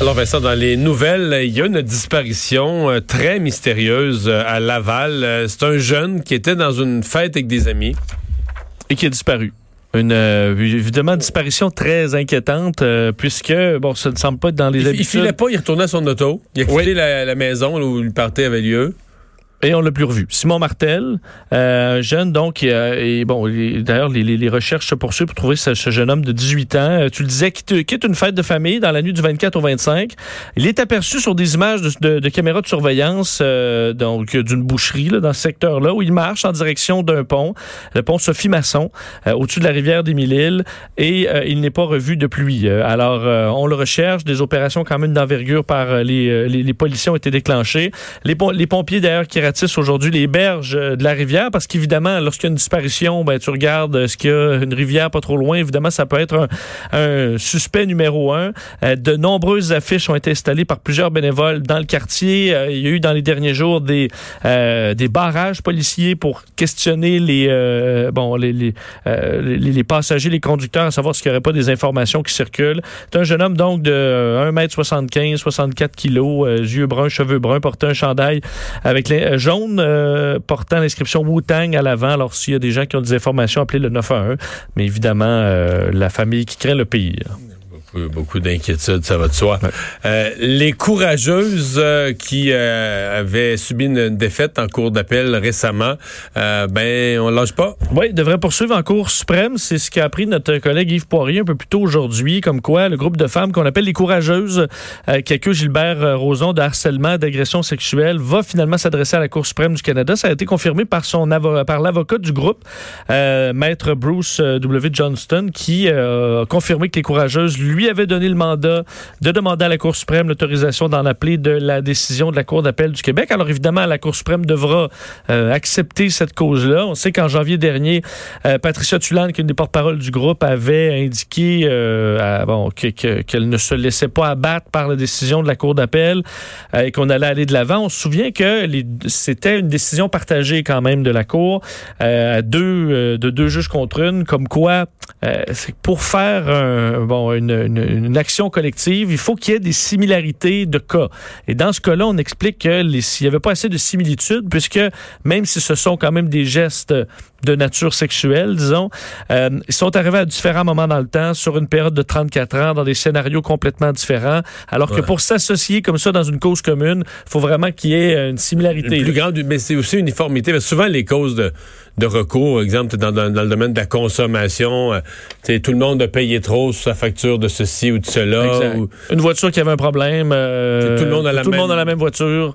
Alors Vincent, dans les nouvelles, il y a une disparition euh, très mystérieuse euh, à Laval. Euh, C'est un jeune qui était dans une fête avec des amis. et qui a disparu. Une euh, évidemment disparition très inquiétante euh, puisque bon ça ne semble pas être dans les Il, il habitudes filait pas, il retournait à son auto. Il a quitté Oui. la, la maison là, où le party avait lieu. Et on l'a plus revu. Simon Martel, euh, jeune donc et bon d'ailleurs les, recherches se poursuivent pour trouver ce, jeune homme de 18 ans. Euh, tu le disais quitte, une fête de famille dans la nuit du 24 au 25. Il est aperçu sur des images de, caméras de surveillance euh, donc d'une boucherie là, dans ce secteur-là où il marche en direction d'un pont, le pont Sophie Masson, euh, au-dessus de la rivière des Mille-Îles et il n'est pas revu depuis. Alors on le recherche, des opérations quand même d'envergure par les, policiers ont été déclenchées. Les, les pompiers d'ailleurs qui aujourd'hui les berges euh, de la rivière parce qu'évidemment lorsqu'il y a une disparition, ben tu regardes euh, ce qu'il y a une rivière pas trop loin, évidemment ça peut être un, suspect numéro un. Euh, de nombreuses affiches ont été installées par plusieurs bénévoles dans le quartier. Il y a eu dans les derniers jours des des barrages policiers pour questionner les bon les les, passagers, les conducteurs, à savoir s'il n'y aurait pas des informations qui circulent. C'est un jeune homme donc de euh, 1m75, 64 kilos, yeux bruns, cheveux bruns, portait un chandail avec les jaune euh, portant l'inscription Wu-Tang à l'avant. Alors s'il y a des gens qui ont des informations, appelez le 911. Mais évidemment, euh, la famille qui craint le pire. Beaucoup, beaucoup d'inquiétudes, ça va de soi. Ouais. Euh, les courageuses euh, qui euh, avaient subi une, défaite en cours d'appel récemment, ben on lâche pas. Oui, devrait poursuivre en Cour suprême. C'est ce qu'a appris notre collègue Yves Poirier un peu plus tôt aujourd'hui, comme quoi le groupe de femmes qu'on appelle les courageuses, qui accuse Gilbert Rozon de harcèlement, d'agression sexuelle, va finalement s'adresser à la Cour suprême du Canada. Ça a été confirmé par son par l'avocat du groupe, maître Bruce W. Johnston, qui a confirmé que les courageuses lui avaient donné le mandat de demander à la Cour suprême l'autorisation d'en appeler de la décision de la Cour d'appel du Québec. Alors évidemment, la Cour suprême devra euh, accepter cette cause-là. On sait qu'en janvier dernier, euh, Patricia Tulane, qui est une des porte-paroles du groupe, avait indiqué euh, qu'elle ne se laissait pas abattre par la décision de la Cour d'appel euh, et qu'on allait aller de l'avant. On se souvient que c'était une décision partagée quand même de la Cour deux, de deux juges contre une, comme quoi pour faire un- bon, une- une action collective, il faut qu'il y ait des similarités de cas. Et dans ce cas-là, on explique s'il n'y avait pas assez de similitudes, puisque même si ce sont quand même des gestes de nature sexuelle, disons, euh, ils sont arrivés à différents moments dans le temps, sur une période de 34 ans, dans des scénarios complètement différents, alors que pour s'associer comme ça dans une cause commune, il faut vraiment qu'il y ait une similarité. Une plus grande, mais c'est aussi une uniformité. Parce que souvent, les causes de, de recours, exemple, dans, dans, dans le domaine de la consommation, euh, tout le monde a payé trop sur sa facture de ceci ou de cela. Ou- Une voiture qui avait un problème. euh, Tout le monde a la tout le même- monde a la même voiture.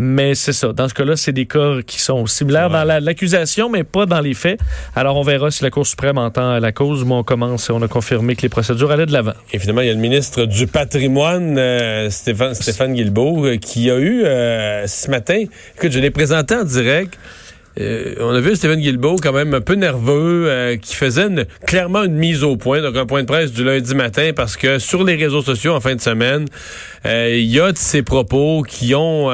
Mais c'est ça. Dans ce cas-là, c'est des cas qui sont similaires dans la- l'accusation, mais pas dans les faits. Alors, on verra si la Cour suprême entend la cause. Moi, on commence et on a confirmé que les procédures allaient de l'avant. Et finalement, il y a le ministre du patrimoine, euh, Stéphane, Stéphane Guilbeault, euh, qui a eu euh, ce matin, écoute, je l'ai présenté en direct. Euh, on a vu Stéphane Guilbeault quand même un peu nerveux, euh, qui faisait clairement une mise au point, donc un point de presse du lundi matin, parce que sur les réseaux sociaux en fin de semaine, euh, il y a de ces propos qui ont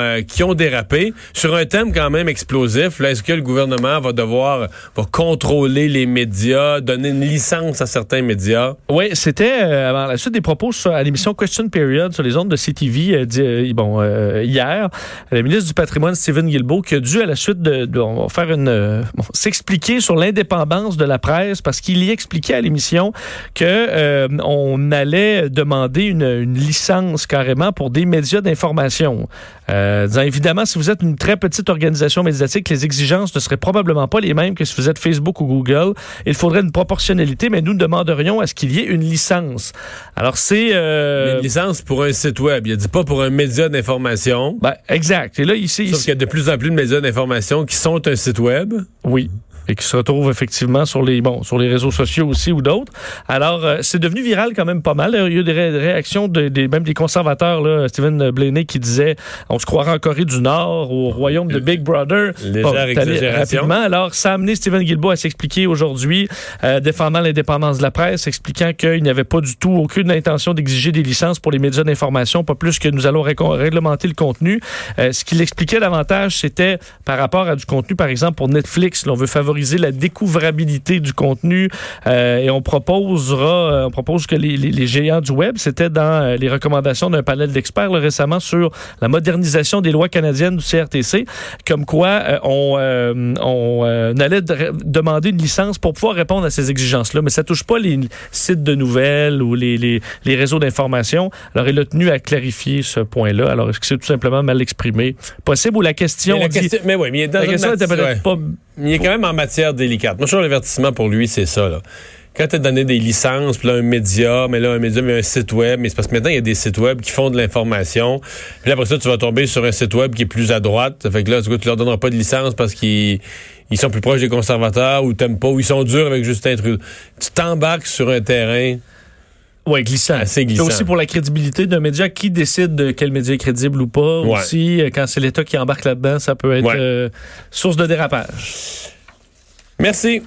dérapé sur un thème quand même explosif. Est-ce que le gouvernement va devoir va contrôler les médias, donner une licence à certains médias? Oui, c'était avant la suite des propos à l'émission Question Period sur les ondes de CTV hier. Le ministre du patrimoine, Stephen Guilbeault, qui a dû, à la suite de, faire une, euh, bon, s'expliquer sur l'indépendance de la presse, parce qu'il y expliquait à l'émission que euh, on allait demander une, une licence carrément pour des médias d'information. Euh, disant, évidemment, si vous êtes une très petite organisation médiatique, les exigences ne seraient probablement pas les mêmes que si vous êtes Facebook ou Google. Il faudrait une proportionnalité, mais nous demanderions à ce qu'il y ait une licence. Alors, c'est... euh, Une licence pour un site web. Il a dit pas pour un média d'information. ben, exact. Et là, ici... Sauf ici- qu'il y a de plus en plus de médias d'information qui sont un site web? oui. Et qui se retrouve effectivement sur les bon sur les réseaux sociaux aussi ou d'autres. Alors euh, c'est devenu viral quand même pas mal. Il y a eu des réactions de, des même des conservateurs là, Stephen Blaney qui disait on se croirait en Corée du Nord au royaume de Big Brother. Légère exagération. Rapidement. Alors ça a amené Stephen Guilbeault à s'expliquer aujourd'hui euh, défendant l'indépendance de la presse, expliquant qu'il n'y avait pas du tout aucune intention d'exiger des licences pour les médias d'information, pas plus que nous allons réglementer le contenu. Euh, ce qu'il expliquait davantage, c'était par rapport à du contenu, par exemple pour Netflix, on veut favoriser la découvrabilité du contenu euh, et on proposera, euh, on propose que les, les, les géants du web, c'était dans euh, les recommandations d'un panel d'experts récemment sur la modernisation des lois canadiennes du CRTC, comme quoi euh, on, on allait demander une licence pour pouvoir répondre à ces exigences-là, mais ça touche pas les sites de nouvelles ou les, les, les réseaux d'information. Alors il a tenu à clarifier ce point-là. Alors est-ce que c'est tout simplement mal exprimé? Possible ou la question, mais, la question, mais oui, mais il est dans la question était peut-être pas il est quand même en matière délicate. Moi, je l'avertissement pour lui, c'est ça. Là. Quand tu as donné des licences, puis là, un média, mais là, un média, mais un site web, mais c'est parce que maintenant, il y a des sites web qui font de l'information. Puis là, après ça, tu vas tomber sur un site web qui est plus à droite. Fait que là, tu leur donneras pas de licence parce qu'ils ils sont plus proches des conservateurs ou t'aimes pas, ou ils sont durs avec Justin Trudeau. Tu t'embarques sur un terrain oui, glissant. Assez glissant. aussi pour la crédibilité d'un média, qui décide de quel média est crédible ou pas. Ouais. Aussi, quand c'est l'État qui embarque là-dedans, ça peut être Ouais. euh, source de dérapage. Merci.